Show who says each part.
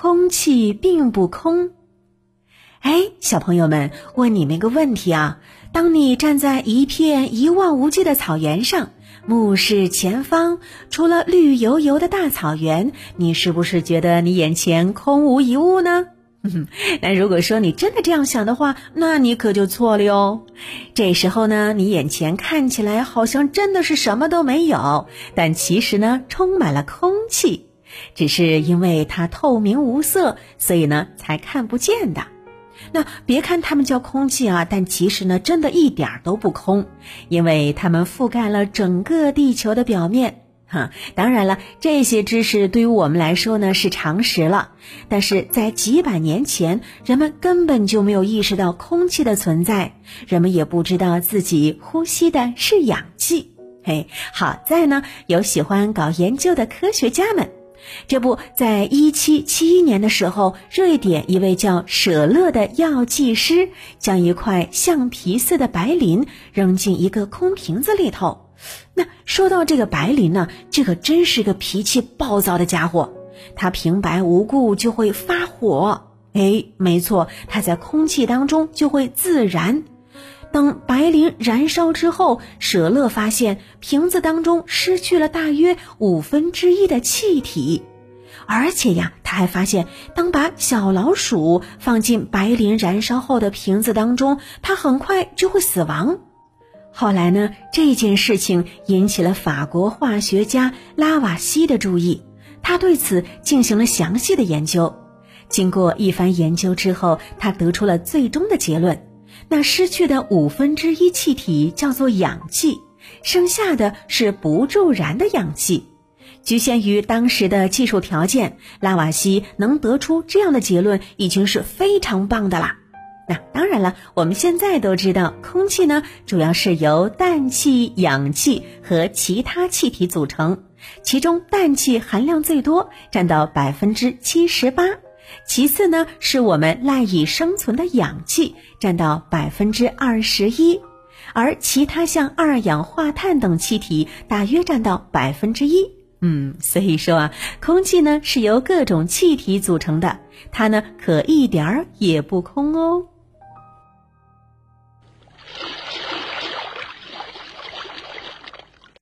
Speaker 1: 空气并不空。哎，小朋友们，问你们一个问题啊：当你站在一片一望无际的草原上，目视前方，除了绿油油的大草原，你是不是觉得你眼前空无一物呢？那如果说你真的这样想的话，那你可就错了哟。这时候呢，你眼前看起来好像真的是什么都没有，但其实呢，充满了空气，只是因为它透明无色，所以呢才看不见的。那别看它们叫空气啊，但其实呢，真的一点儿都不空，因为它们覆盖了整个地球的表面。哈，当然了，这些知识对于我们来说呢是常识了，但是在几百年前，人们根本就没有意识到空气的存在，人们也不知道自己呼吸的是氧气。嘿，好在呢，有喜欢搞研究的科学家们。这不在一七七一年的时候，瑞典一位叫舍勒的药剂师将一块橡皮似的白磷扔进一个空瓶子里头。那说到这个白磷呢，这可真是个脾气暴躁的家伙，它平白无故就会发火。哎，没错，它在空气当中就会自燃。等白磷燃烧之后，舍勒发现瓶子当中失去了大约五分之一的气体，而且呀，他还发现，当把小老鼠放进白磷燃烧后的瓶子当中，它很快就会死亡。后来呢，这件事情引起了法国化学家拉瓦锡的注意，他对此进行了详细的研究。经过一番研究之后，他得出了最终的结论：那失去的五分之一气体叫做氧气，剩下的是不助燃的氧气。局限于当时的技术条件，拉瓦锡能得出这样的结论已经是非常棒的啦。那当然了，我们现在都知道，空气呢主要是由氮气、氧气和其他气体组成，其中氮气含量最多，占到百分之七十八，其次呢是我们赖以生存的氧气，占到百分之二十一，而其他像二氧化碳等气体大约占到百分之一。嗯，所以说啊，空气呢是由各种气体组成的，它呢可一点儿也不空哦。